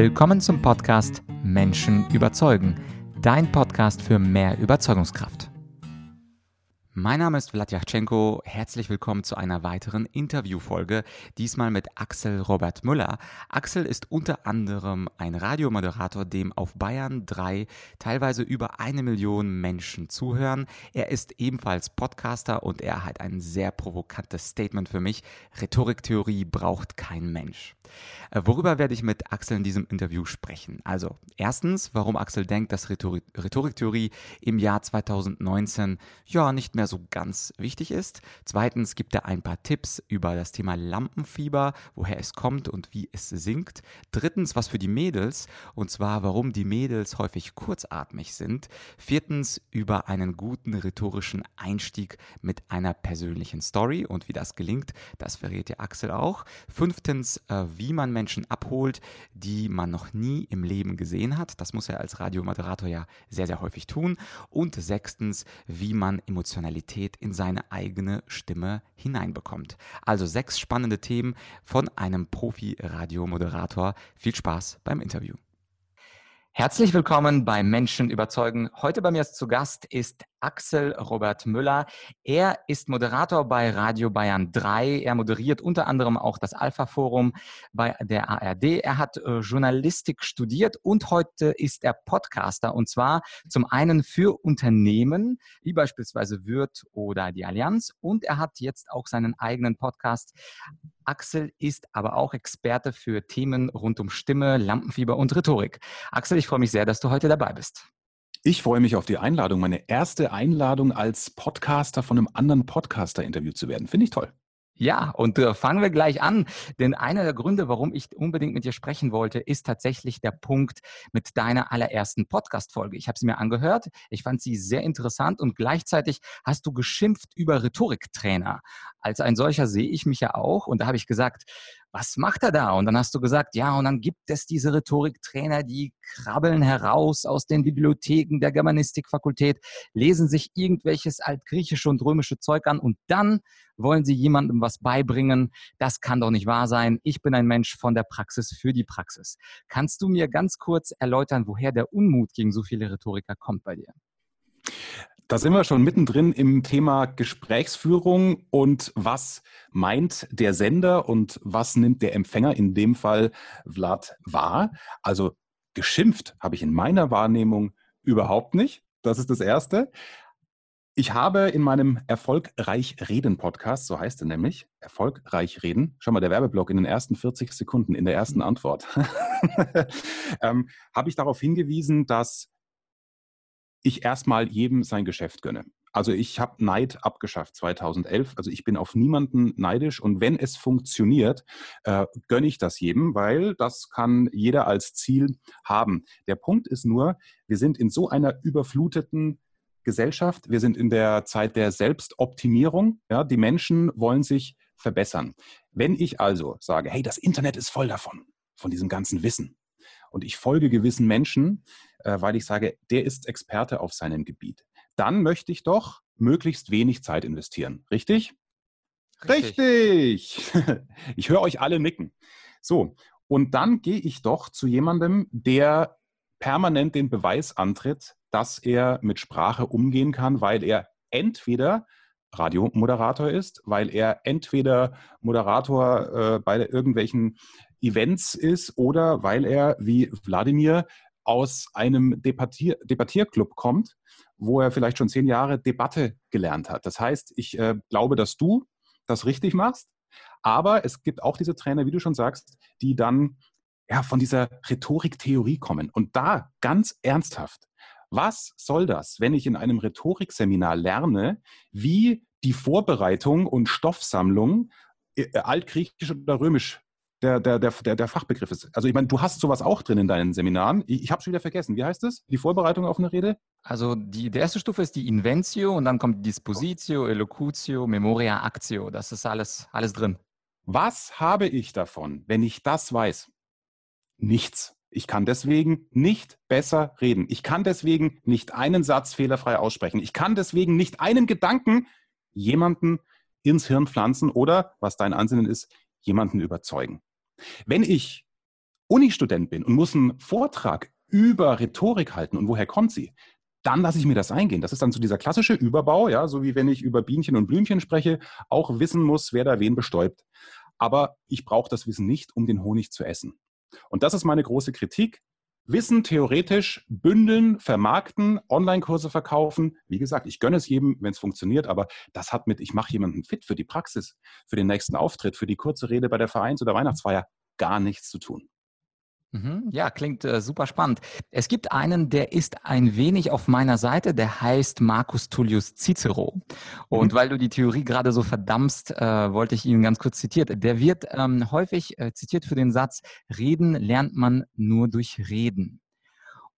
Willkommen zum Podcast Menschen überzeugen, dein Podcast für mehr Überzeugungskraft. Mein Name ist Vladyachenko. Herzlich willkommen zu einer weiteren Interviewfolge. Diesmal mit Axel Robert Müller. Axel ist unter anderem ein Radiomoderator, dem auf Bayern 3 teilweise über eine Million Menschen zuhören. Er ist ebenfalls Podcaster und er hat ein sehr provokantes Statement für mich. Rhetoriktheorie braucht kein Mensch. Äh, worüber werde ich mit Axel in diesem Interview sprechen? Also, erstens, warum Axel denkt, dass Rhetorik Rhetoriktheorie im Jahr 2019 ja nicht mehr so ganz wichtig ist. Zweitens gibt er ein paar Tipps über das Thema Lampenfieber, woher es kommt und wie es sinkt. Drittens, was für die Mädels und zwar, warum die Mädels häufig kurzatmig sind. Viertens, über einen guten rhetorischen Einstieg mit einer persönlichen Story und wie das gelingt, das verrät dir Axel auch. Fünftens, äh, wie man Menschen abholt, die man noch nie im Leben gesehen hat. Das muss er als Radiomoderator ja sehr, sehr häufig tun. Und sechstens, wie man Emotionalität in seine eigene Stimme hineinbekommt. Also sechs spannende Themen von einem Profi-Radiomoderator. Viel Spaß beim Interview. Herzlich willkommen bei Menschen überzeugen. Heute bei mir zu Gast ist Axel Robert Müller. Er ist Moderator bei Radio Bayern 3. Er moderiert unter anderem auch das Alpha Forum bei der ARD. Er hat äh, Journalistik studiert und heute ist er Podcaster und zwar zum einen für Unternehmen wie beispielsweise Würth oder die Allianz und er hat jetzt auch seinen eigenen Podcast. Axel ist aber auch Experte für Themen rund um Stimme, Lampenfieber und Rhetorik. Axel, ich freue mich sehr, dass du heute dabei bist. Ich freue mich auf die Einladung, meine erste Einladung als Podcaster von einem anderen Podcaster interviewt zu werden. Finde ich toll. Ja, und äh, fangen wir gleich an. Denn einer der Gründe, warum ich unbedingt mit dir sprechen wollte, ist tatsächlich der Punkt mit deiner allerersten Podcast-Folge. Ich habe sie mir angehört. Ich fand sie sehr interessant und gleichzeitig hast du geschimpft über Rhetoriktrainer. Als ein solcher sehe ich mich ja auch. Und da habe ich gesagt, was macht er da? Und dann hast du gesagt, ja, und dann gibt es diese Rhetoriktrainer, die krabbeln heraus aus den Bibliotheken der Germanistikfakultät, lesen sich irgendwelches altgriechische und römische Zeug an und dann wollen sie jemandem was beibringen. Das kann doch nicht wahr sein. Ich bin ein Mensch von der Praxis für die Praxis. Kannst du mir ganz kurz erläutern, woher der Unmut gegen so viele Rhetoriker kommt bei dir? Da sind wir schon mittendrin im Thema Gesprächsführung und was meint der Sender und was nimmt der Empfänger, in dem Fall Vlad, wahr. Also geschimpft habe ich in meiner Wahrnehmung überhaupt nicht. Das ist das Erste. Ich habe in meinem Erfolgreich Reden Podcast, so heißt er nämlich, Erfolgreich Reden, schau mal, der Werbeblock in den ersten 40 Sekunden, in der ersten Antwort, ähm, habe ich darauf hingewiesen, dass ich erstmal jedem sein Geschäft gönne. Also ich habe Neid abgeschafft 2011. Also ich bin auf niemanden neidisch und wenn es funktioniert, äh, gönne ich das jedem, weil das kann jeder als Ziel haben. Der Punkt ist nur, wir sind in so einer überfluteten Gesellschaft, wir sind in der Zeit der Selbstoptimierung. Ja, die Menschen wollen sich verbessern. Wenn ich also sage, hey, das Internet ist voll davon, von diesem ganzen Wissen, und ich folge gewissen Menschen, weil ich sage, der ist Experte auf seinem Gebiet, dann möchte ich doch möglichst wenig Zeit investieren. Richtig? Richtig. Richtig. Ich höre euch alle nicken. So, und dann gehe ich doch zu jemandem, der permanent den Beweis antritt, dass er mit Sprache umgehen kann, weil er entweder Radiomoderator ist, weil er entweder Moderator äh, bei irgendwelchen Events ist oder weil er wie Wladimir aus einem Debattier Debattierclub kommt, wo er vielleicht schon zehn Jahre Debatte gelernt hat. Das heißt, ich äh, glaube, dass du das richtig machst, aber es gibt auch diese Trainer, wie du schon sagst, die dann ja, von dieser Rhetoriktheorie kommen. Und da ganz ernsthaft, was soll das, wenn ich in einem Rhetorikseminar lerne, wie die Vorbereitung und Stoffsammlung äh, altgriechisch oder römisch der, der, der, der Fachbegriff ist. Also ich meine, du hast sowas auch drin in deinen Seminaren. Ich, ich habe es wieder vergessen. Wie heißt es? Die Vorbereitung auf eine Rede? Also die, die erste Stufe ist die Inventio und dann kommt Dispositio, Elocutio, Memoria, Actio. Das ist alles, alles drin. Was habe ich davon, wenn ich das weiß? Nichts. Ich kann deswegen nicht besser reden. Ich kann deswegen nicht einen Satz fehlerfrei aussprechen. Ich kann deswegen nicht einen Gedanken jemanden ins Hirn pflanzen oder, was dein Ansinnen ist, jemanden überzeugen. Wenn ich Uni-Student bin und muss einen Vortrag über Rhetorik halten und woher kommt sie, dann lasse ich mir das eingehen. Das ist dann so dieser klassische Überbau, ja, so wie wenn ich über Bienchen und Blümchen spreche, auch wissen muss, wer da wen bestäubt. Aber ich brauche das Wissen nicht, um den Honig zu essen. Und das ist meine große Kritik. Wissen theoretisch bündeln, vermarkten, Online-Kurse verkaufen. Wie gesagt, ich gönne es jedem, wenn es funktioniert, aber das hat mit, ich mache jemanden fit für die Praxis, für den nächsten Auftritt, für die kurze Rede bei der Vereins- oder Weihnachtsfeier gar nichts zu tun. Mhm, ja, klingt äh, super spannend. Es gibt einen, der ist ein wenig auf meiner Seite, der heißt Marcus Tullius Cicero. Und mhm. weil du die Theorie gerade so verdammst, äh, wollte ich ihn ganz kurz zitiert. Der wird ähm, häufig äh, zitiert für den Satz, Reden lernt man nur durch Reden.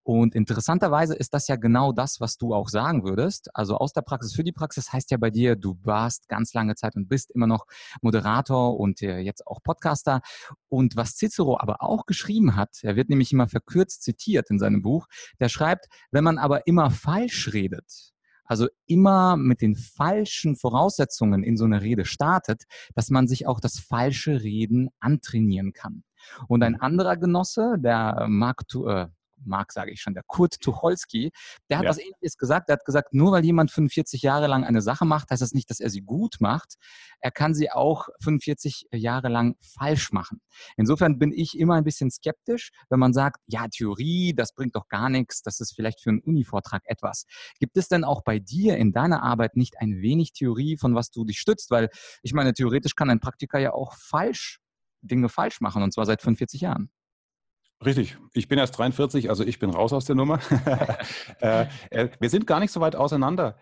Und interessanterweise ist das ja genau das, was du auch sagen würdest. Also aus der Praxis für die Praxis heißt ja bei dir, du warst ganz lange Zeit und bist immer noch Moderator und äh, jetzt auch Podcaster. Und was Cicero aber auch geschrieben hat, er wird nämlich immer verkürzt zitiert in seinem Buch, der schreibt, wenn man aber immer falsch redet, also immer mit den falschen Voraussetzungen in so eine Rede startet, dass man sich auch das falsche Reden antrainieren kann. Und ein anderer Genosse, der Mark, äh, Marc sage ich schon, der Kurt Tucholsky, der hat ja. was ähnliches gesagt. Der hat gesagt, nur weil jemand 45 Jahre lang eine Sache macht, heißt das nicht, dass er sie gut macht. Er kann sie auch 45 Jahre lang falsch machen. Insofern bin ich immer ein bisschen skeptisch, wenn man sagt, ja, Theorie, das bringt doch gar nichts, das ist vielleicht für einen Uni-Vortrag etwas. Gibt es denn auch bei dir in deiner Arbeit nicht ein wenig Theorie, von was du dich stützt? Weil ich meine, theoretisch kann ein Praktiker ja auch falsch Dinge falsch machen, und zwar seit 45 Jahren. Richtig. Ich bin erst 43, also ich bin raus aus der Nummer. Äh, äh, wir sind gar nicht so weit auseinander.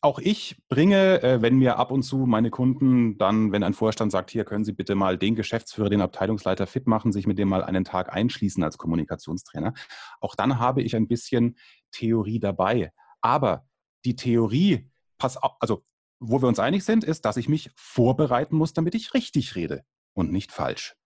Auch ich bringe, äh, wenn mir ab und zu meine Kunden dann, wenn ein Vorstand sagt, hier können Sie bitte mal den Geschäftsführer, den Abteilungsleiter fit machen, sich mit dem mal einen Tag einschließen als Kommunikationstrainer. Auch dann habe ich ein bisschen Theorie dabei. Aber die Theorie, pass auf, also wo wir uns einig sind, ist, dass ich mich vorbereiten muss, damit ich richtig rede und nicht falsch.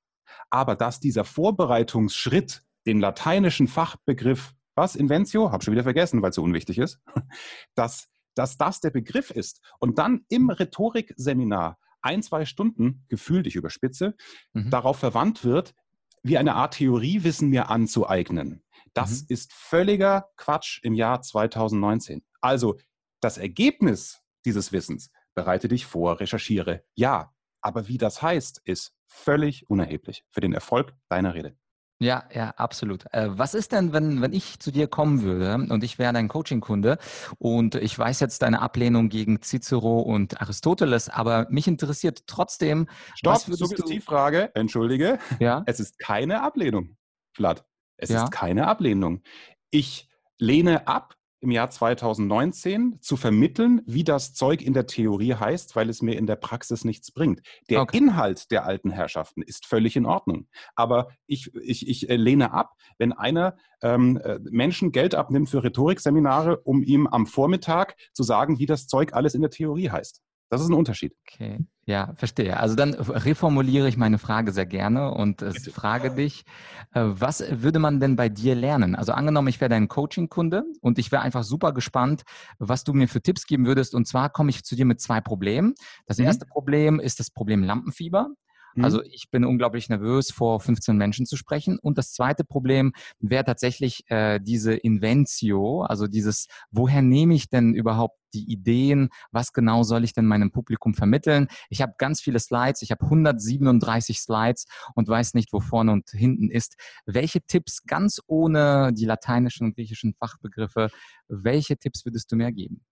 Aber dass dieser Vorbereitungsschritt den lateinischen Fachbegriff, was, Inventio, habe schon wieder vergessen, weil es so unwichtig ist, dass, dass das der Begriff ist und dann im Rhetorikseminar ein, zwei Stunden, gefühlt ich überspitze, mhm. darauf verwandt wird, wie eine Art Theoriewissen mir anzueignen. Das mhm. ist völliger Quatsch im Jahr 2019. Also das Ergebnis dieses Wissens, bereite dich vor, recherchiere. Ja, aber wie das heißt, ist völlig unerheblich für den Erfolg deiner Rede. Ja, ja, absolut. Äh, was ist denn, wenn, wenn ich zu dir kommen würde und ich wäre dein Coaching-Kunde und ich weiß jetzt deine Ablehnung gegen Cicero und Aristoteles, aber mich interessiert trotzdem. Stopp, Suggestivfrage, entschuldige. Ja. Es ist keine Ablehnung, Vlad. Es ja. ist keine Ablehnung. Ich lehne ab, im Jahr 2019 zu vermitteln, wie das Zeug in der Theorie heißt, weil es mir in der Praxis nichts bringt. Der okay. Inhalt der alten Herrschaften ist völlig in Ordnung. Aber ich, ich, ich äh, lehne ab, wenn einer ähm, äh, Menschen Geld abnimmt für Rhetorikseminare, um ihm am Vormittag zu sagen, wie das Zeug alles in der Theorie heißt. Das ist ein Unterschied. Okay, ja, verstehe. Also dann reformuliere ich meine Frage sehr gerne und äh, frage dich, äh, was würde man denn bei dir lernen? Also angenommen, ich wäre dein Coaching-Kunde und ich wäre einfach super gespannt, was du mir für Tipps geben würdest. Und zwar komme ich zu dir mit zwei Problemen. Das mhm. erste Problem ist das Problem Lampenfieber. Mhm. Also ich bin unglaublich nervös, vor 15 Menschen zu sprechen. Und das zweite Problem wäre tatsächlich äh, diese Inventio, also dieses, woher nehme ich denn überhaupt die Ideen, was genau soll ich denn meinem Publikum vermitteln? Ich habe ganz viele Slides, ich habe 137 Slides und weiß nicht, wo vorne und hinten ist. Welche Tipps ganz ohne die lateinischen und griechischen Fachbegriffe, welche Tipps würdest du mir geben?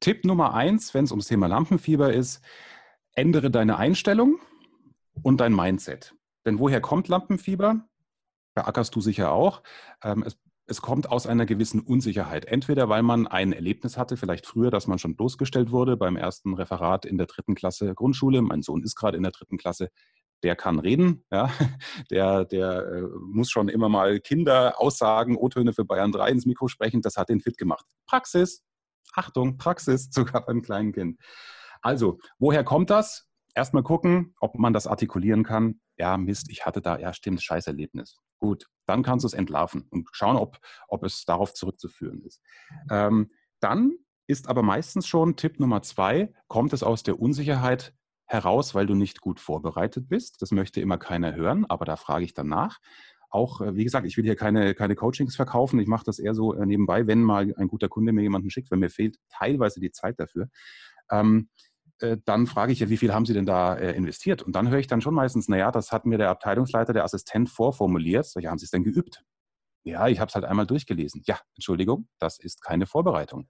Tipp Nummer eins, wenn es ums Thema Lampenfieber ist, ändere deine Einstellung und dein Mindset. Denn woher kommt Lampenfieber? Beackerst du sicher auch. Ähm, es, es, kommt aus einer gewissen Unsicherheit. Entweder weil man ein Erlebnis hatte, vielleicht früher, dass man schon bloßgestellt wurde beim ersten Referat in der dritten Klasse Grundschule. Mein Sohn ist gerade in der dritten Klasse. Der kann reden, ja. der, der äh, muss schon immer mal Kinder Aussagen, O-Töne für Bayern 3 ins Mikro sprechen. Das hat den fit gemacht. Praxis, Achtung, Praxis, sogar beim kleinen Kind. Also, woher kommt das? Erstmal gucken, ob man das artikulieren kann. Ja, Mist, ich hatte da, ja, stimmt, scheiß Erlebnis. Gut, dann kannst du es entlarven und schauen, ob, ob es darauf zurückzuführen ist. Ähm, dann ist aber meistens schon Tipp Nummer zwei, kommt es aus der Unsicherheit, heraus, weil du nicht gut vorbereitet bist. Das möchte immer keiner hören, aber da frage ich dann nach. Auch, äh, wie gesagt, ich will hier keine, keine Coachings verkaufen. Ich mache das eher so äh, nebenbei, wenn mal ein guter Kunde mir jemanden schickt, wenn mir fehlt teilweise die Zeit dafür. Ähm, äh, dann frage ich ja, wie viel haben Sie denn da äh, investiert? Und dann höre ich dann schon meistens, naja, das hat mir der Abteilungsleiter, der Assistent vorformuliert. So, ja, haben Sie es denn geübt? Ja, ich habe es halt einmal durchgelesen. Ja, Entschuldigung, das ist keine Vorbereitung.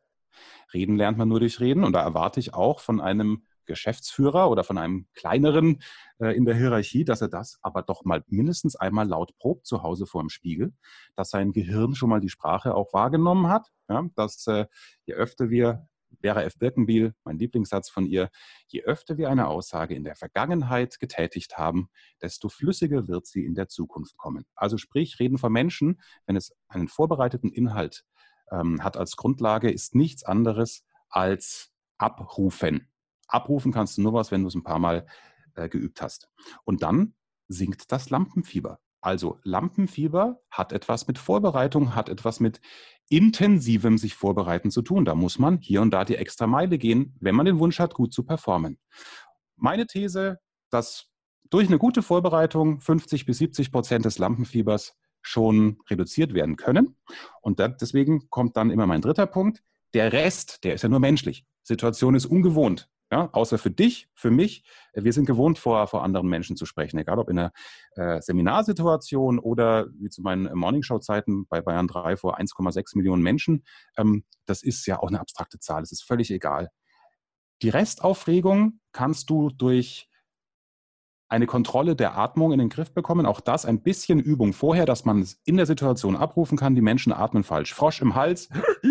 Reden lernt man nur durch Reden und da erwarte ich auch von einem Geschäftsführer oder von einem kleineren äh, in der Hierarchie, dass er das aber doch mal mindestens einmal laut probt zu Hause vor dem Spiegel, dass sein Gehirn schon mal die Sprache auch wahrgenommen hat, ja, dass äh, je öfter wir Vera F. Birkenbiel, mein Lieblingssatz von ihr, je öfter wir eine Aussage in der Vergangenheit getätigt haben, desto flüssiger wird sie in der Zukunft kommen. Also sprich, reden von Menschen, wenn es einen vorbereiteten Inhalt ähm, hat als Grundlage, ist nichts anderes als abrufen. Abrufen kannst du nur was, wenn du es ein paar Mal äh, geübt hast. Und dann sinkt das Lampenfieber. Also Lampenfieber hat etwas mit Vorbereitung, hat etwas mit intensivem sich vorbereiten zu tun. Da muss man hier und da die extra Meile gehen, wenn man den Wunsch hat, gut zu performen. Meine These, dass durch eine gute Vorbereitung 50 bis 70 Prozent des Lampenfiebers schon reduziert werden können. Und deswegen kommt dann immer mein dritter Punkt. Der Rest, der ist ja nur menschlich. Situation ist ungewohnt. Ja, außer für dich, für mich. Wir sind gewohnt, vor, vor anderen Menschen zu sprechen, egal ob in einer äh, Seminarsituation oder wie zu meinen Morningshow-Zeiten bei Bayern 3 vor 1,6 Millionen Menschen. Ähm, das ist ja auch eine abstrakte Zahl, es ist völlig egal. Die Restaufregung kannst du durch eine Kontrolle der Atmung in den Griff bekommen. Auch das ein bisschen Übung vorher, dass man es in der Situation abrufen kann. Die Menschen atmen falsch. Frosch im Hals,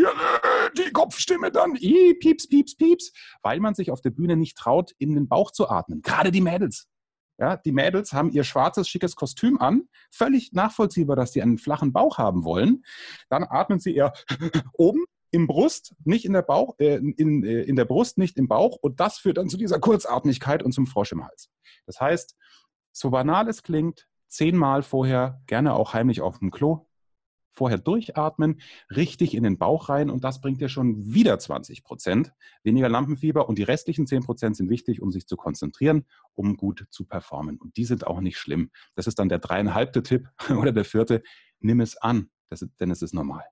die Kopfstimme dann, pieps, pieps, pieps, weil man sich auf der Bühne nicht traut, in den Bauch zu atmen. Gerade die Mädels. Ja, die Mädels haben ihr schwarzes, schickes Kostüm an. Völlig nachvollziehbar, dass sie einen flachen Bauch haben wollen. Dann atmen sie eher oben im Brust, nicht in der Bauch, äh, in, äh, in der Brust, nicht im Bauch. Und das führt dann zu dieser Kurzatmigkeit und zum Frosch im Hals. Das heißt, so banal es klingt, zehnmal vorher, gerne auch heimlich auf dem Klo, vorher durchatmen, richtig in den Bauch rein und das bringt dir schon wieder 20 Prozent weniger Lampenfieber und die restlichen 10 Prozent sind wichtig, um sich zu konzentrieren, um gut zu performen. Und die sind auch nicht schlimm. Das ist dann der dreieinhalbte Tipp oder der vierte. Nimm es an, das, denn es ist normal.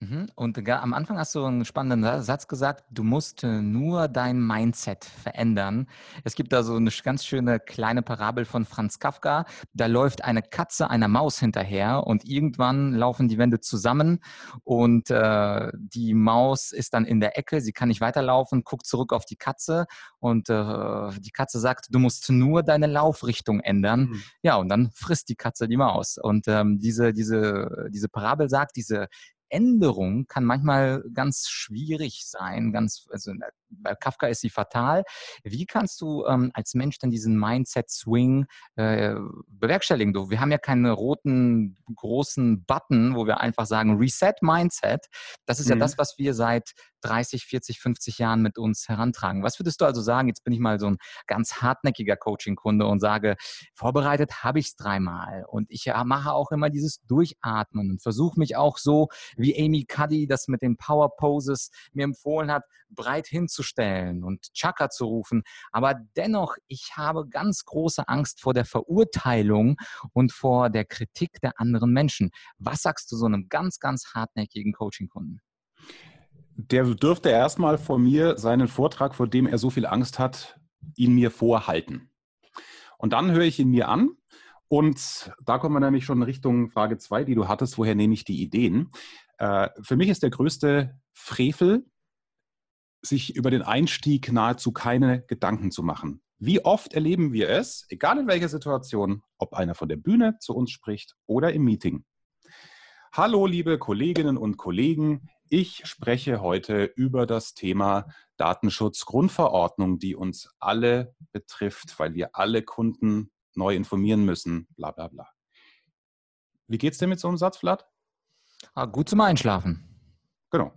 Mhm. Und am Anfang hast du einen spannenden Satz gesagt, du musst äh, nur dein Mindset verändern. Es gibt da so eine ganz schöne kleine Parabel von Franz Kafka. Da läuft eine Katze einer Maus hinterher und irgendwann laufen die Wände zusammen und äh, die Maus ist dann in der Ecke, sie kann nicht weiterlaufen, guckt zurück auf die Katze und äh, die Katze sagt, du musst nur deine Laufrichtung ändern. Mhm. Ja, und dann frisst die Katze die Maus. Und ähm, diese, diese, diese Parabel sagt, diese Änderung kann manchmal ganz schwierig sein. Ganz, also bei Kafka ist sie fatal. Wie kannst du ähm, als Mensch dann diesen Mindset-Swing äh, bewerkstelligen? Du, wir haben ja keinen roten großen Button, wo wir einfach sagen Reset Mindset. Das ist mhm. ja das, was wir seit 30, 40, 50 Jahren mit uns herantragen. Was würdest du also sagen? Jetzt bin ich mal so ein ganz hartnäckiger Coaching-Kunde und sage, vorbereitet habe ich es dreimal und ich mache auch immer dieses Durchatmen und versuche mich auch so, wie Amy Cuddy das mit den Power Poses mir empfohlen hat, breit hinzustellen und Chaka zu rufen. Aber dennoch, ich habe ganz große Angst vor der Verurteilung und vor der Kritik der anderen Menschen. Was sagst du so einem ganz, ganz hartnäckigen Coaching-Kunden? Der dürfte erstmal vor mir seinen Vortrag, vor dem er so viel Angst hat, ihn mir vorhalten. Und dann höre ich ihn mir an und da kommen wir nämlich schon Richtung Frage 2, die du hattest, woher nehme ich die Ideen? Äh, für mich ist der größte Frevel, sich über den Einstieg nahezu keine Gedanken zu machen. Wie oft erleben wir es, egal in welcher Situation, ob einer von der Bühne zu uns spricht oder im Meeting. Hallo, liebe Kolleginnen und Kollegen, ich spreche heute über das Thema Datenschutzgrundverordnung, die uns alle betrifft, weil wir alle Kunden neu informieren müssen, bla bla bla. Wie geht's dir mit so einem Satz, Vlad? Ah, gut zum Einschlafen. Genau.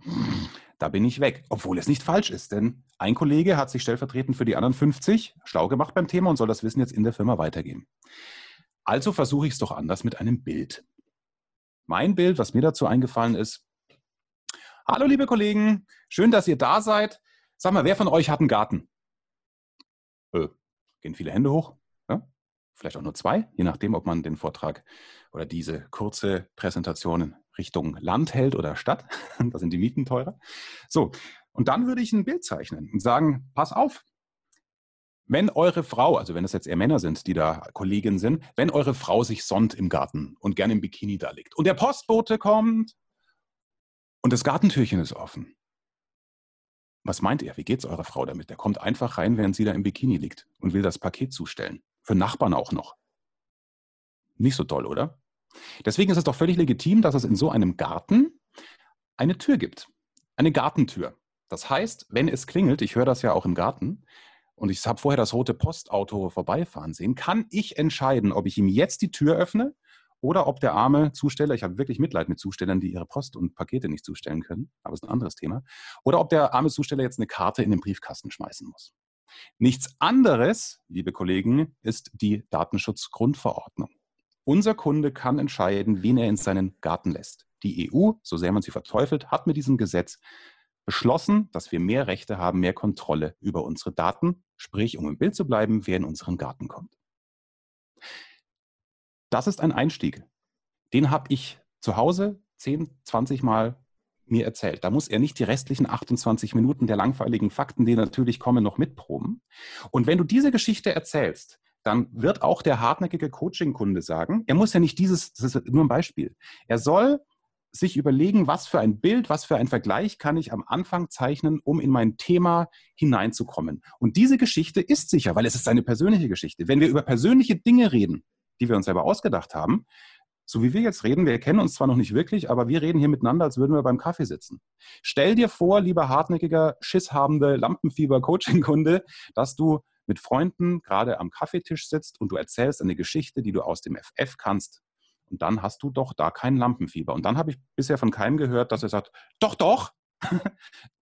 Da bin ich weg, obwohl es nicht falsch ist, denn ein Kollege hat sich stellvertretend für die anderen 50 schlau gemacht beim Thema und soll das Wissen jetzt in der Firma weitergeben. Also versuche ich es doch anders mit einem Bild. Mein Bild, was mir dazu eingefallen ist, Hallo, liebe Kollegen, schön, dass ihr da seid. Sag mal, wer von euch hat einen Garten? Äh, Gehen viele Hände hoch? Ja? Vielleicht auch nur zwei, je nachdem, ob man den Vortrag oder diese kurze Präsentation Richtung Land hält oder Stadt. da sind die Mieten teurer. So, und dann würde ich ein Bild zeichnen und sagen, pass auf, wenn eure Frau, also wenn es jetzt eher Männer sind, die da Kolleginnen sind, wenn eure Frau sich sonnt im Garten und gerne im Bikini da liegt und der Postbote kommt und das Gartentürchen ist offen. Was meint ihr? Wie geht's eurer Frau damit? Der kommt einfach rein, während sie da im Bikini liegt und will das Paket zustellen. Für Nachbarn auch noch. Nicht so toll, oder? Deswegen ist es doch völlig legitim, dass es in so einem Garten eine Tür gibt. Eine Gartentür. Das heißt, wenn es klingelt, ich höre das ja auch im Garten, und ich habe vorher das rote Postauto vorbeifahren sehen, kann ich entscheiden, ob ich ihm jetzt die Tür öffne oder ob der arme Zusteller, ich habe wirklich Mitleid mit Zustellern, die ihre Post und Pakete nicht zustellen können, aber es ist ein anderes Thema, oder ob der arme Zusteller jetzt eine Karte in den Briefkasten schmeißen muss. Nichts anderes, liebe Kollegen, ist die Datenschutzgrundverordnung. Unser Kunde kann entscheiden, wen er in seinen Garten lässt. Die EU, so sehr man sie verteufelt, hat mit diesem Gesetz beschlossen, dass wir mehr Rechte haben, mehr Kontrolle über unsere Daten, sprich, um im Bild zu bleiben, wer in unseren Garten kommt. Das ist ein Einstieg. Den habe ich zu Hause 10, 20 Mal mir erzählt. Da muss er nicht die restlichen 28 Minuten der langweiligen Fakten, die natürlich kommen, noch mitproben. Und wenn du diese Geschichte erzählst, dann wird auch der hartnäckige Coaching-Kunde sagen, er muss ja nicht dieses, das ist nur ein Beispiel, er soll sich überlegen, was für ein Bild, was für ein Vergleich kann ich am Anfang zeichnen, um in mein Thema hineinzukommen. Und diese Geschichte ist sicher, weil es ist eine persönliche Geschichte. Wenn wir über persönliche Dinge reden, die wir uns selber ausgedacht haben, so wie wir jetzt reden, wir kennen uns zwar noch nicht wirklich, aber wir reden hier miteinander, als würden wir beim Kaffee sitzen. Stell dir vor, lieber hartnäckiger, schisshabende Lampenfieber-Coaching-Kunde, dass du mit Freunden gerade am Kaffeetisch sitzt und du erzählst eine Geschichte, die du aus dem FF kannst. Und dann hast du doch da kein Lampenfieber. Und dann habe ich bisher von keinem gehört, dass er sagt, doch, doch,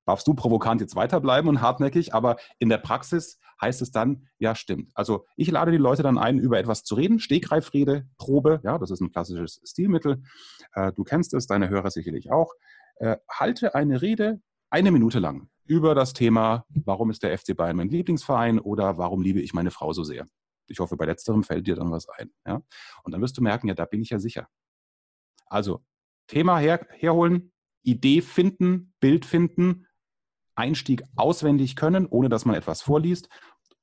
darfst du provokant jetzt weiterbleiben und hartnäckig, aber in der Praxis heißt es dann, ja, stimmt. Also ich lade die Leute dann ein, über etwas zu reden, Stegreifrede, Probe, ja, das ist ein klassisches Stilmittel. Äh, du kennst es, deine Hörer sicherlich auch. Äh, halte eine Rede eine Minute lang über das Thema, warum ist der FC Bayern mein Lieblingsverein oder warum liebe ich meine Frau so sehr. Ich hoffe, bei letzterem fällt dir dann was ein. Ja? Und dann wirst du merken, ja, da bin ich ja sicher. Also, Thema her, herholen, Idee finden, Bild finden, Einstieg auswendig können, ohne dass man etwas vorliest.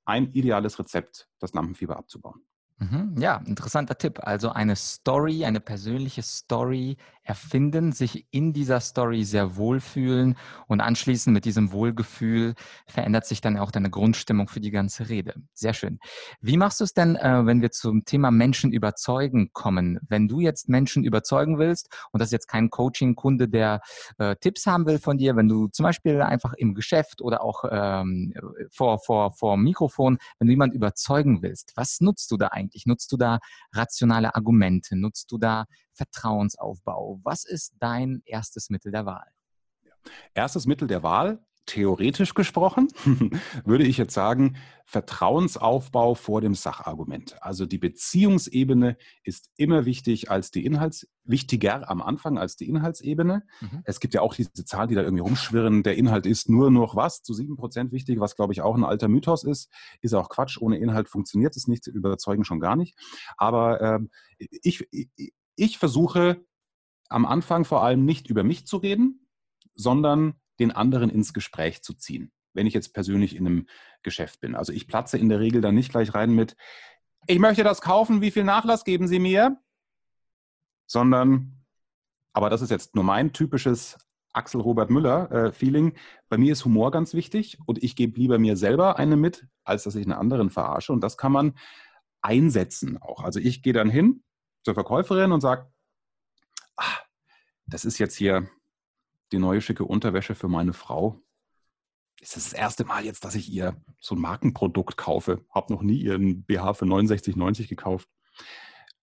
Ein ideales Rezept, das Lampenfieber abzubauen. Mhm, ja, interessanter Tipp. Also eine Story, eine persönliche Story erfinden, sich in dieser Story sehr wohlfühlen und anschließend mit diesem Wohlgefühl verändert sich dann auch deine Grundstimmung für die ganze Rede. Sehr schön. Wie machst du es denn, äh, wenn wir zum Thema Menschen überzeugen kommen? Wenn du jetzt Menschen überzeugen willst und das ist jetzt kein Coaching-Kunde, der äh, Tipps haben will von dir, wenn du zum Beispiel einfach im Geschäft oder auch ähm, vor, vor, vor Mikrofon, wenn du jemanden überzeugen willst, was nutzt du da eigentlich? eigentlich? Nutzt du da rationale Argumente? Nutzt du da Vertrauensaufbau? Was ist dein erstes Mittel der Wahl? Erstes Mittel der Wahl, theoretisch gesprochen, würde ich jetzt sagen, Vertrauensaufbau vor dem Sachargument. Also die Beziehungsebene ist immer wichtig als die Inhalts, wichtiger am Anfang als die Inhaltsebene. Mhm. Es gibt ja auch diese Zahlen, die da irgendwie rumschwirren. Der Inhalt ist nur noch was, zu sieben Prozent wichtig, was glaube ich auch ein alter Mythos ist. Ist auch Quatsch. Ohne Inhalt funktioniert es nicht, überzeugen schon gar nicht. Aber ähm, ich, ich, ich versuche am Anfang vor allem nicht über mich zu reden, sondern den anderen ins Gespräch zu ziehen, wenn ich jetzt persönlich in einem Geschäft bin. Also ich platze in der Regel dann nicht gleich rein mit, ich möchte das kaufen, wie viel Nachlass geben Sie mir? Sondern, aber das ist jetzt nur mein typisches Axel Robert Müller äh. Bei mir ist Humor ganz wichtig und ich gebe lieber mir selber eine mit, als dass ich einen anderen verarsche. Und das kann man einsetzen auch. Also ich gehe dann hin zur Verkäuferin und sage, ah, das ist jetzt hier die neue schicke Unterwäsche für meine Frau. Das ist das erste Mal jetzt, dass ich ihr so ein Markenprodukt kaufe. Habe noch nie ihren BH für 69,90 gekauft.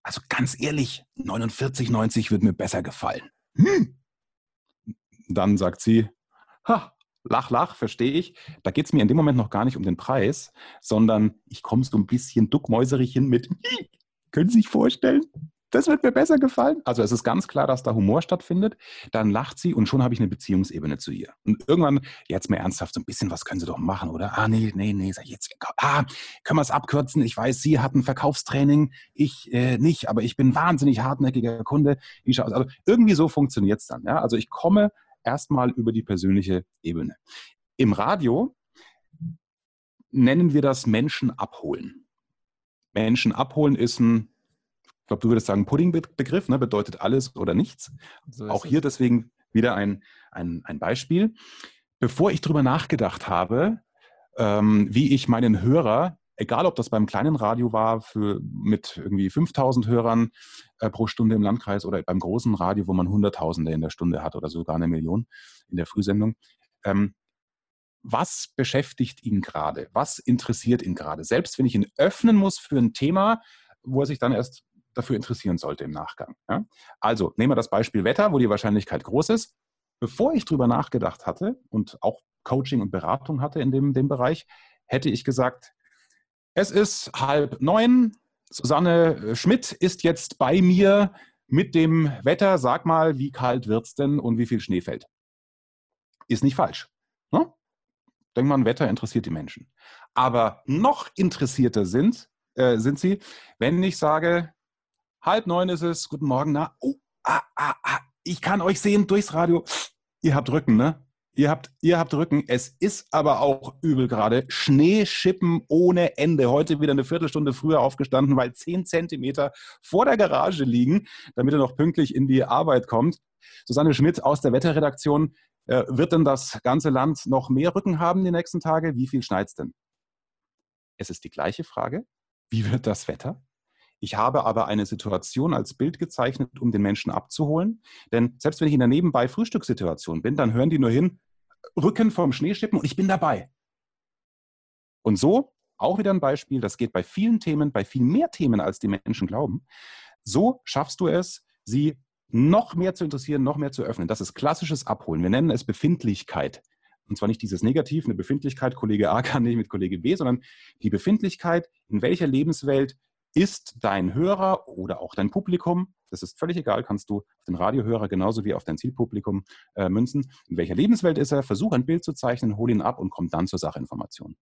Also ganz ehrlich, 49,90 wird mir besser gefallen. Hm. Dann sagt sie, ha, lach, lach, verstehe ich. Da geht es mir in dem Moment noch gar nicht um den Preis, sondern ich komme so ein bisschen duckmäuserig hin mit, können Sie sich vorstellen? Das wird mir besser gefallen. Also es ist ganz klar, dass da Humor stattfindet. Dann lacht sie und schon habe ich eine Beziehungsebene zu ihr. Und irgendwann, jetzt mal ernsthaft, so ein bisschen was können sie doch machen, oder? Ah, nee, nee, nee, sag jetzt, ah, können wir es abkürzen? Ich weiß, Sie hatten Verkaufstraining, ich äh, nicht, aber ich bin wahnsinnig hartnäckiger Kunde. Also irgendwie so funktioniert es dann. Ja? Also ich komme erstmal über die persönliche Ebene. Im Radio nennen wir das Menschen abholen. Menschen abholen ist ein ich glaube, du würdest sagen, Pudding-Begriff, ne, bedeutet alles oder nichts. So Auch hier es. deswegen wieder ein, ein, ein Beispiel. Bevor ich darüber nachgedacht habe, ähm, wie ich meinen Hörer, egal ob das beim kleinen Radio war, für, mit irgendwie 5000 Hörern äh, pro Stunde im Landkreis oder beim großen Radio, wo man Hunderttausende in der Stunde hat oder sogar eine Million in der Frühsendung, ähm, was beschäftigt ihn gerade? Was interessiert ihn gerade? Selbst wenn ich ihn öffnen muss für ein Thema, wo er sich dann erst dafür interessieren sollte im Nachgang. Ja? Also nehmen wir das Beispiel Wetter, wo die Wahrscheinlichkeit groß ist. Bevor ich darüber nachgedacht hatte und auch Coaching und Beratung hatte in dem, dem Bereich, hätte ich gesagt, es ist halb neun, Susanne äh, Schmidt ist jetzt bei mir mit dem Wetter. Sag mal, wie kalt wird es denn und wie viel Schnee fällt? Ist nicht falsch. Ne? Denkt man, Wetter interessiert die Menschen. Aber noch interessierter sind, äh, sind sie, wenn ich sage, Halb neun ist es. Guten Morgen. Na, oh, ah, ah, ah. Ich kann euch sehen durchs Radio. Ihr habt Rücken, ne? Ihr habt, ihr habt Rücken. Es ist aber auch übel gerade. Schneeschippen ohne Ende. Heute wieder eine Viertelstunde früher aufgestanden, weil zehn Zentimeter vor der Garage liegen, damit er noch pünktlich in die Arbeit kommt. Susanne Schmidt aus der Wetterredaktion. Äh, wird denn das ganze Land noch mehr Rücken haben die nächsten Tage? Wie viel schneit es denn? Es ist die gleiche Frage. Wie wird das Wetter? Ich habe aber eine Situation als Bild gezeichnet, um den Menschen abzuholen. Denn selbst wenn ich in der nebenbei Frühstückssituation bin, dann hören die nur hin, Rücken vom Schneeschippen und ich bin dabei. Und so, auch wieder ein Beispiel, das geht bei vielen Themen, bei viel mehr Themen, als die Menschen glauben. So schaffst du es, sie noch mehr zu interessieren, noch mehr zu öffnen. Das ist klassisches Abholen. Wir nennen es Befindlichkeit. Und zwar nicht dieses Negativ, eine Befindlichkeit, Kollege A kann nicht mit Kollege B, sondern die Befindlichkeit, in welcher Lebenswelt ist dein Hörer oder auch dein Publikum, das ist völlig egal, kannst du auf den Radiohörer genauso wie auf dein Zielpublikum äh, münzen. In welcher Lebenswelt ist er? Versuch ein Bild zu zeichnen, hol ihn ab und komm dann zur Sachinformation.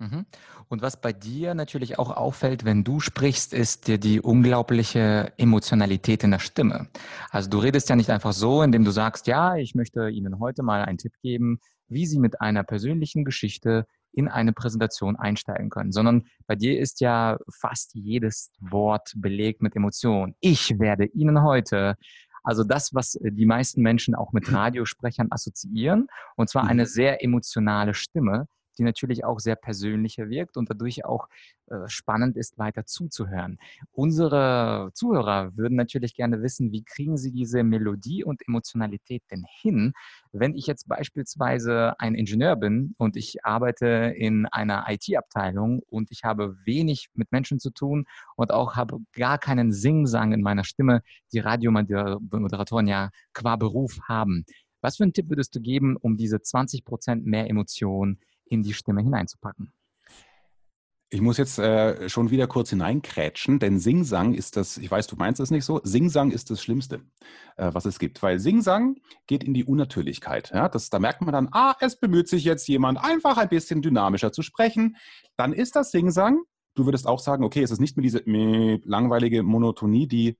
Mhm. Und was bei dir natürlich auch auffällt, wenn du sprichst, ist dir die unglaubliche Emotionalität in der Stimme. Also du redest ja nicht einfach so, indem du sagst, ja, ich möchte Ihnen heute mal einen Tipp geben, wie Sie mit einer persönlichen Geschichte in eine Präsentation einsteigen können, sondern bei dir ist ja fast jedes Wort belegt mit Emotionen. Ich werde Ihnen heute also das, was die meisten Menschen auch mit Radiosprechern assoziieren, und zwar eine mhm. sehr emotionale Stimme, die natürlich auch sehr persönlicher wirkt und dadurch auch äh, spannend ist, weiter zuzuhören. Unsere Zuhörer würden natürlich gerne wissen, wie kriegen sie diese Melodie und Emotionalität denn hin? Wenn ich jetzt beispielsweise ein Ingenieur bin und ich arbeite in einer IT-Abteilung und ich habe wenig mit Menschen zu tun und auch habe gar keinen Singsang in meiner Stimme, die Radiomoderatoren ja qua Beruf haben. Was für einen Tipp würdest du geben, um diese 20 Prozent mehr Emotionen in die Stimme hineinzupacken. Ich muss jetzt äh, schon wieder kurz hineinkrätschen, denn Singsang ist das, ich weiß, du meinst es nicht so, Singsang ist das Schlimmste, äh, was es gibt, weil Singsang geht in die Unnatürlichkeit. Ja? Das, da merkt man dann, ah, es bemüht sich jetzt jemand, einfach ein bisschen dynamischer zu sprechen. Dann ist das Singsang. Du würdest auch sagen, okay, es ist nicht mehr diese langweilige Monotonie, die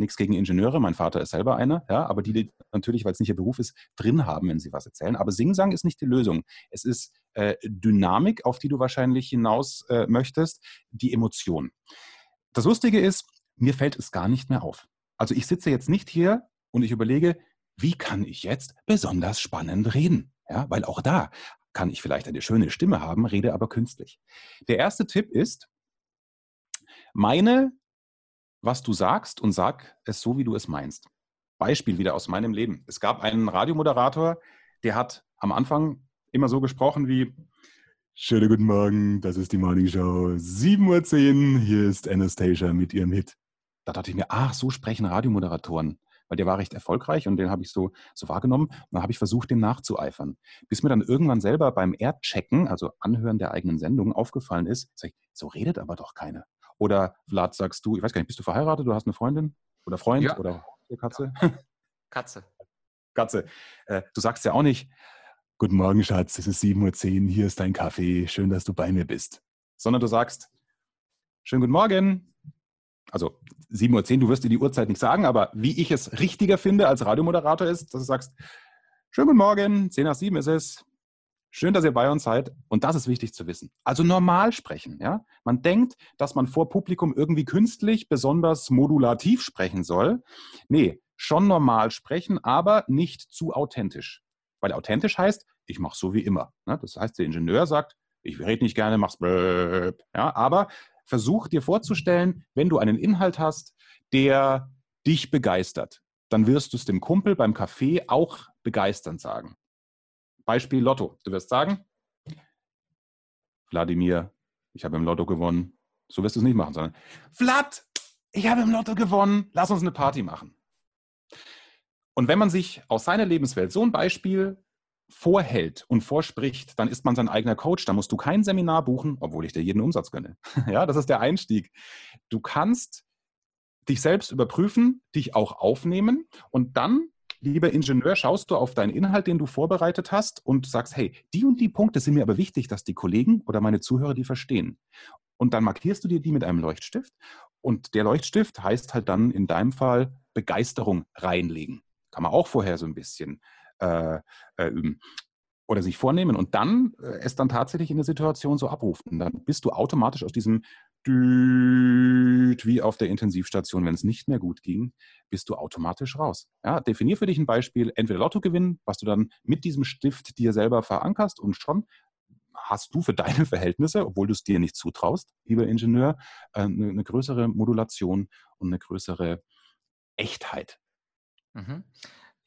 nichts gegen Ingenieure, mein Vater ist selber einer, ja, aber die, die natürlich, weil es nicht ihr Beruf ist, drin haben, wenn sie was erzählen. Aber Singsang ist nicht die Lösung. Es ist äh, Dynamik, auf die du wahrscheinlich hinaus äh, möchtest, die Emotion. Das Lustige ist, mir fällt es gar nicht mehr auf. Also ich sitze jetzt nicht hier und ich überlege, wie kann ich jetzt besonders spannend reden? Ja, weil auch da kann ich vielleicht eine schöne Stimme haben, rede aber künstlich. Der erste Tipp ist, meine was du sagst und sag es so, wie du es meinst. Beispiel wieder aus meinem Leben. Es gab einen Radiomoderator, der hat am Anfang immer so gesprochen wie Schönen guten Morgen, das ist die Morning Show. 7.10 Uhr, hier ist Anastasia mit ihrem Hit. Da dachte ich mir, ach, so sprechen Radiomoderatoren. Weil der war recht erfolgreich und den habe ich so, so wahrgenommen. Und dann habe ich versucht, dem nachzueifern. Bis mir dann irgendwann selber beim Erdchecken, also Anhören der eigenen Sendung, aufgefallen ist, ich, so redet aber doch keiner. Oder Vlad, sagst du, ich weiß gar nicht, bist du verheiratet, du hast eine Freundin oder Freund ja. oder Katze? Katze. Katze. Äh, du sagst ja auch nicht, Guten Morgen, Schatz, es ist 7.10 Uhr, hier ist dein Kaffee, schön, dass du bei mir bist. Sondern du sagst, schönen guten Morgen. Also 7.10 Uhr, du wirst dir die Uhrzeit nicht sagen, aber wie ich es richtiger finde als Radiomoderator ist, dass du sagst, schönen guten Morgen, 10 nach 7 ist es, Schön, dass ihr bei uns seid. Und das ist wichtig zu wissen. Also normal sprechen. Ja? Man denkt, dass man vor Publikum irgendwie künstlich, besonders modulativ sprechen soll. Nee, schon normal sprechen, aber nicht zu authentisch. Weil authentisch heißt, ich mache so wie immer. Ne? Das heißt, der Ingenieur sagt, ich rede nicht gerne, mach's blöb. Ja, aber versuch dir vorzustellen, wenn du einen Inhalt hast, der dich begeistert, dann wirst du es dem Kumpel beim Kaffee auch begeisternd sagen. Beispiel Lotto. Du wirst sagen, Wladimir, ich habe im Lotto gewonnen. So wirst du es nicht machen, sondern Vlad, ich habe im Lotto gewonnen, lass uns eine Party machen. Und wenn man sich aus seiner Lebenswelt so ein Beispiel vorhält und vorspricht, dann ist man sein eigener Coach. Da musst du kein Seminar buchen, obwohl ich dir jeden Umsatz gönne. ja, das ist der Einstieg. Du kannst dich selbst überprüfen, dich auch aufnehmen und dann lieber Ingenieur, schaust du auf deinen Inhalt, den du vorbereitet hast und sagst, hey, die und die Punkte sind mir aber wichtig, dass die Kollegen oder meine Zuhörer die verstehen. Und dann markierst du dir die mit einem Leuchtstift. Und der Leuchtstift heißt halt dann in deinem Fall Begeisterung reinlegen. Kann man auch vorher so ein bisschen äh, äh, üben oder sich vornehmen und dann äh, es dann tatsächlich in der Situation so abrufen. Dann bist du automatisch aus diesem wie auf der Intensivstation, wenn es nicht mehr gut ging, bist du automatisch raus. Ja, definier für dich ein Beispiel, entweder Lotto gewinnen, was du dann mit diesem Stift dir selber verankerst und schon hast du für deine Verhältnisse, obwohl du es dir nicht zutraust, lieber Ingenieur, eine, äh, eine größere Modulation und eine größere Echtheit. Mhm.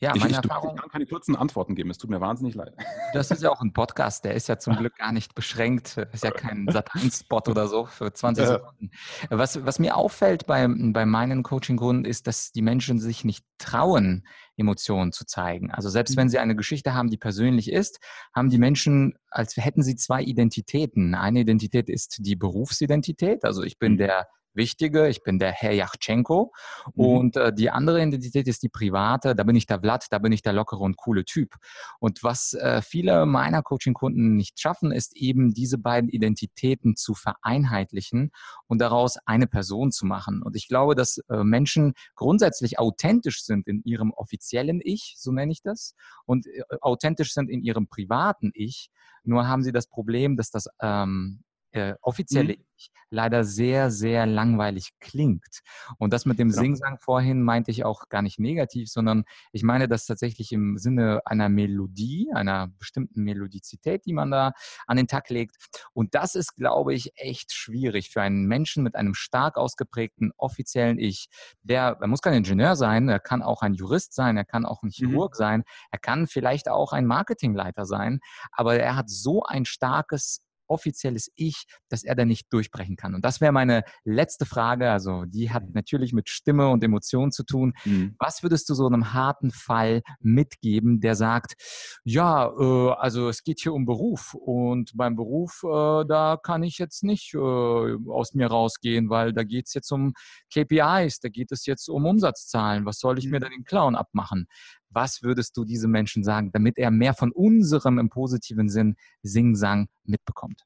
Ja, meine ich, Erfahrung. Ich kann keine kurzen Antworten geben. Es tut mir wahnsinnig leid. Das ist ja auch ein Podcast. Der ist ja zum Glück gar nicht beschränkt. Das ist ja kein Sat-1-Spot oder so für 20 Sekunden. Was, was mir auffällt bei, bei meinen Coaching-Kunden ist, dass die Menschen sich nicht trauen, Emotionen zu zeigen. Also selbst wenn sie eine Geschichte haben, die persönlich ist, haben die Menschen, als hätten sie zwei Identitäten. Eine Identität ist die Berufsidentität. Also ich bin mhm. der Wichtige, ich bin der Herr Yachtschenko mhm. und äh, die andere Identität ist die private, da bin ich der Blatt, da bin ich der lockere und coole Typ. Und was äh, viele meiner Coaching-Kunden nicht schaffen, ist eben diese beiden Identitäten zu vereinheitlichen und daraus eine Person zu machen. Und ich glaube, dass äh, Menschen grundsätzlich authentisch sind in ihrem offiziellen Ich, so nenne ich das, und äh, authentisch sind in ihrem privaten Ich. Nur haben sie das Problem, dass das ähm, äh, offizielle mhm. Ich leider sehr, sehr langweilig klingt. Und das mit dem genau. Singsang vorhin meinte ich auch gar nicht negativ, sondern ich meine das tatsächlich im Sinne einer Melodie, einer bestimmten Melodizität, die man da an den Tag legt. Und das ist, glaube ich, echt schwierig für einen Menschen mit einem stark ausgeprägten offiziellen Ich. Der, er muss kein Ingenieur sein, er kann auch ein Jurist sein, er kann auch ein mhm. Chirurg mhm. sein, er kann vielleicht auch ein Marketingleiter sein, aber er hat so ein starkes offizielles Ich, dass er da nicht durchbrechen kann. Und das wäre meine letzte Frage. Also die hat natürlich mit Stimme und Emotionen zu tun. Mhm. Was würdest du so einem harten Fall mitgeben, der sagt, ja, äh, also es geht hier um Beruf und beim Beruf, äh, da kann ich jetzt nicht äh, aus mir rausgehen, weil da geht es jetzt um KPIs, da geht es jetzt um Umsatzzahlen. Was soll ich mhm. mir da den Clown abmachen? Was würdest du diesem Menschen sagen, damit er mehr von unserem im positiven Sinn Sing-Sang mitbekommt?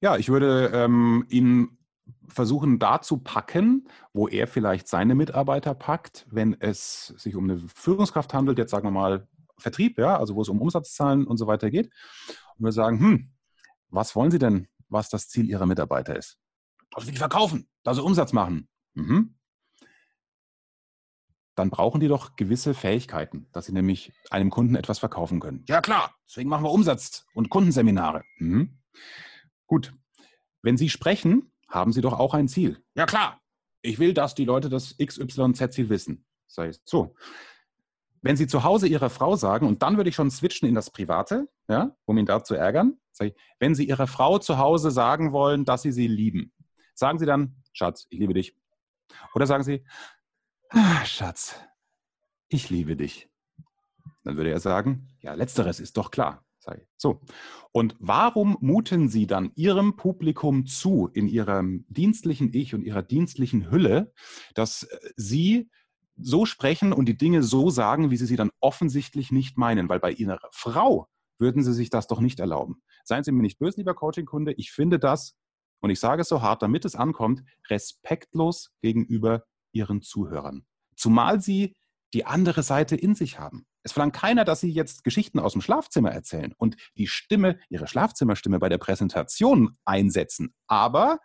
Ja, ich würde ähm, ihn versuchen, da zu packen, wo er vielleicht seine Mitarbeiter packt, wenn es sich um eine Führungskraft handelt, jetzt sagen wir mal Vertrieb, ja, also wo es um Umsatzzahlen und so weiter geht. Und wir sagen, hm, was wollen Sie denn, was das Ziel Ihrer Mitarbeiter ist? Dass sie verkaufen, dass sie Umsatz machen. Mhm dann brauchen die doch gewisse Fähigkeiten, dass sie nämlich einem Kunden etwas verkaufen können. Ja klar, deswegen machen wir Umsatz- und Kundenseminare. Mhm. Gut, wenn Sie sprechen, haben Sie doch auch ein Ziel. Ja klar, ich will, dass die Leute das XYZ-Ziel wissen. Sei es so. Wenn Sie zu Hause Ihrer Frau sagen, und dann würde ich schon switchen in das Private, ja, um ihn da zu ärgern, ich, wenn Sie Ihrer Frau zu Hause sagen wollen, dass Sie sie lieben, sagen Sie dann, Schatz, ich liebe dich. Oder sagen Sie, Ah, Schatz, ich liebe dich. Dann würde er sagen, ja, letzteres ist doch klar. So. Und warum muten Sie dann Ihrem Publikum zu, in Ihrem dienstlichen Ich und Ihrer dienstlichen Hülle, dass äh, Sie so sprechen und die Dinge so sagen, wie Sie sie dann offensichtlich nicht meinen? Weil bei Ihrer Frau würden Sie sich das doch nicht erlauben. Seien Sie mir nicht böse, lieber Coaching-Kunde. Ich finde das, und ich sage es so hart, damit es ankommt, respektlos gegenüber Ihren Zuhörern. Zumal Sie die andere Seite in sich haben. Es verlangt keiner, dass Sie jetzt Geschichten aus dem Schlafzimmer erzählen und die Stimme, Ihre Schlafzimmerstimme bei der Präsentation einsetzen. Aber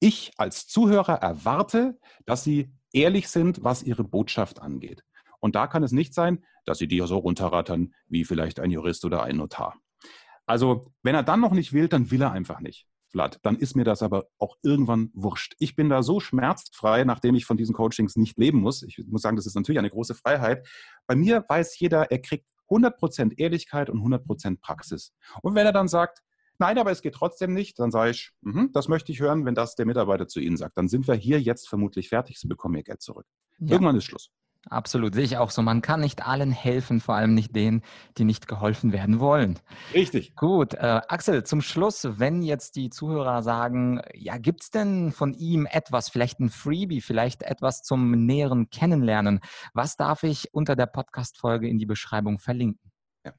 ich als Zuhörer erwarte, dass Sie ehrlich sind, was Ihre Botschaft angeht. Und da kann es nicht sein, dass Sie die so runterrattern wie vielleicht ein Jurist oder ein Notar. Also, wenn er dann noch nicht will, dann will er einfach nicht. Vlad, dann ist mir das aber auch irgendwann wurscht. Ich bin da so schmerzfrei, nachdem ich von diesen Coachings nicht leben muss. Ich muss sagen, das ist natürlich eine große Freiheit. Bei mir weiß jeder, er kriegt 100% Ehrlichkeit und 100% Praxis. Und wenn er dann sagt, nein, aber es geht trotzdem nicht, dann sage ich, mh, das möchte ich hören, wenn das der Mitarbeiter zu Ihnen sagt. Dann sind wir hier jetzt vermutlich fertig, Sie bekommen Ihr Geld zurück. Ja. Irgendwann ist Schluss. Absolut, sehe ich auch so. Man kann nicht allen helfen, vor allem nicht denen, die nicht geholfen werden wollen. Richtig. Gut, äh, Axel, zum Schluss, wenn jetzt die Zuhörer sagen, ja, gibt es denn von ihm etwas, vielleicht ein Freebie, vielleicht etwas zum näheren Kennenlernen? Was darf ich unter der Podcast-Folge in die Beschreibung verlinken? Ja.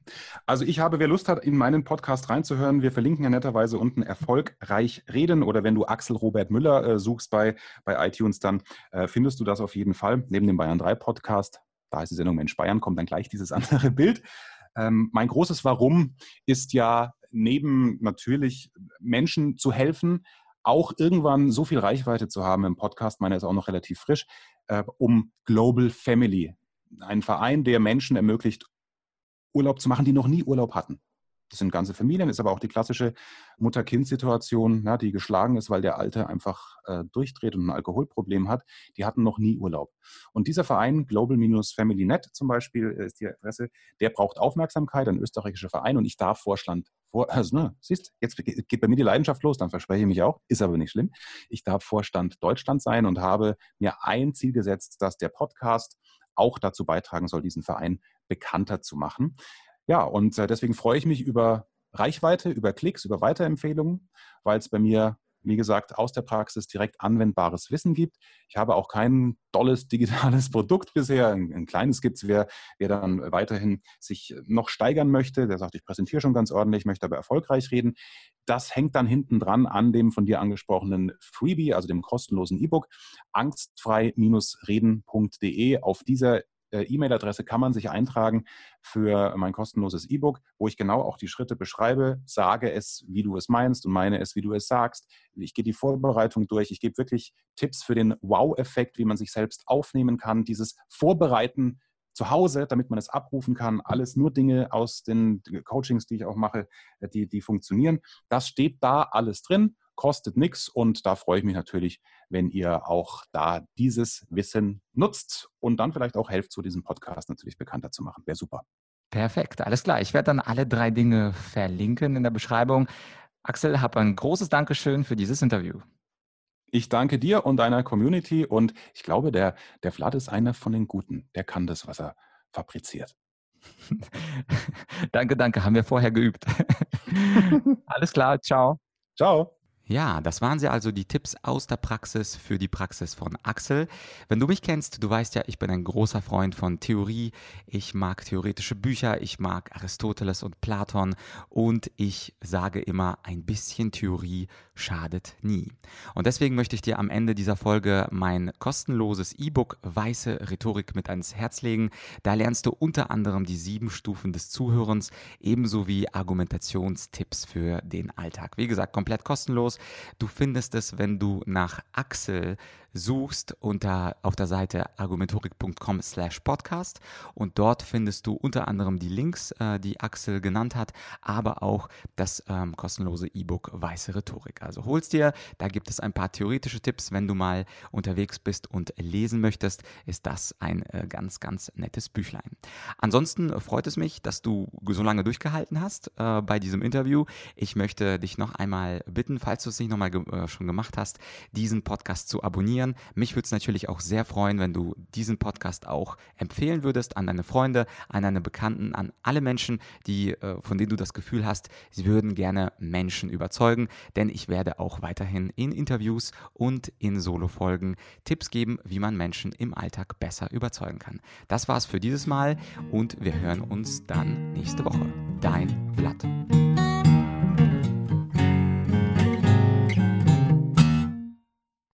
Also ich habe, wer Lust hat, in meinen Podcast reinzuhören, wir verlinken ja netterweise unten erfolgreich reden oder wenn du Axel Robert Müller äh, suchst bei, bei iTunes, dann äh, findest du das auf jeden Fall. Neben dem Bayern 3 Podcast, da ist die Sendung Mensch Bayern, kommt dann gleich dieses andere Bild. Ähm, mein großes Warum ist ja neben natürlich Menschen zu helfen, auch irgendwann so viel Reichweite zu haben im Podcast, meiner ist auch noch relativ frisch, äh, um Global Family ein Verein, der Menschen ermöglicht, Urlaub zu machen, die noch nie Urlaub hatten. Das sind ganze Familien, ist aber auch die klassische Mutter-Kind-Situation, ja, die geschlagen ist, weil der Alte einfach äh, durchdreht und ein Alkoholproblem hat. Die hatten noch nie Urlaub. Und dieser Verein, Global-Family-Net zum Beispiel, äh, ist die Adresse, der braucht Aufmerksamkeit, ein österreichischer Verein und ich darf Vorstand, vor, also, ne, siehst, jetzt geht bei mir die Leidenschaft los, dann verspreche ich mich auch, ist aber nicht schlimm. Ich darf Vorstand Deutschland sein und habe mir ein Ziel gesetzt, dass der Podcast auch dazu beitragen soll, diesen Verein bekannter zu machen. Ja, und äh, deswegen freue ich mich über Reichweite, über Klicks, über Weiterempfehlungen, weil es bei mir, wie gesagt, aus der Praxis direkt anwendbares Wissen gibt. Ich habe auch kein tolles digitales Produkt bisher. Ein, ein kleines gibt es, wer, wer dann weiterhin sich noch steigern möchte. Der sagt, ich präsentiere schon ganz ordentlich, möchte aber erfolgreich reden. Das hängt dann hinten dran an dem von dir angesprochenen Freebie, also dem kostenlosen E-Book, angstfrei-reden.de. Auf dieser E-Mail-Adresse kann man sich eintragen für mein kostenloses E-Book, wo ich genau auch die Schritte beschreibe, sage es, wie du es meinst und meine es, wie du es sagst. Ich gehe die Vorbereitung durch. Ich gebe wirklich Tipps für den Wow-Effekt, wie man sich selbst aufnehmen kann. Dieses Vorbereiten zu Hause, damit man es abrufen kann. Alles nur Dinge aus den Coachings, die ich auch mache, äh, die, die funktionieren. Das steht da alles drin kostet nichts und da freue ich mich natürlich, wenn ihr auch da dieses Wissen nutzt und dann vielleicht auch helft, so diesen Podcast natürlich bekannter zu machen. Wäre super. Perfekt, alles klar. Ich werde dann alle drei Dinge verlinken in der Beschreibung. Axel, hab ein großes Dankeschön für dieses Interview. Ich danke dir und deiner Community und ich glaube, der, der Vlad ist einer von den Guten. Der kann das, was er fabriziert. danke, danke. Haben wir vorher geübt. Alles klar. Ciao. Ciao. Ja, das waren sie also die Tipps aus der Praxis für die Praxis von Axel. Wenn du mich kennst, du weißt ja, ich bin ein großer Freund von Theorie. Ich mag theoretische Bücher, ich mag Aristoteles und Platon und ich sage immer, ein bisschen Theorie schadet nie. Und deswegen möchte ich dir am Ende dieser Folge mein kostenloses E-Book Weiße Rhetorik mit ans Herz legen. Da lernst du unter anderem die sieben Stufen des Zuhörens, ebenso wie Argumentationstipps für den Alltag. Wie gesagt, komplett kostenlos kostenlos. Du findest es, wenn du nach Axel suchst unter auf der Seite argumentorik.com slash podcast und dort findest du unter anderem die Links, äh, die Axel genannt hat, aber auch das ähm, kostenlose E-Book Weiße Rhetorik. Also holst dir, da gibt es ein paar theoretische Tipps, wenn du mal unterwegs bist und lesen möchtest, ist das ein äh, ganz, ganz nettes Büchlein. Ansonsten freut es mich, dass du so lange durchgehalten hast äh, bei diesem Interview. Ich möchte dich noch einmal bitten, falls du es nicht nochmal ge äh, schon gemacht hast, diesen Podcast zu abonnieren abonnieren. Mich würde es natürlich auch sehr freuen, wenn du diesen Podcast auch empfehlen würdest an deine Freunde, an deine Bekannten, an alle Menschen, die, äh, von denen du das Gefühl hast, sie würden gerne Menschen überzeugen. Denn ich werde auch weiterhin in Interviews und in Solo-Folgen Tipps geben, wie man Menschen im Alltag besser überzeugen kann. Das war's für dieses Mal und wir hören uns dann nächste Woche. Dein Vlad.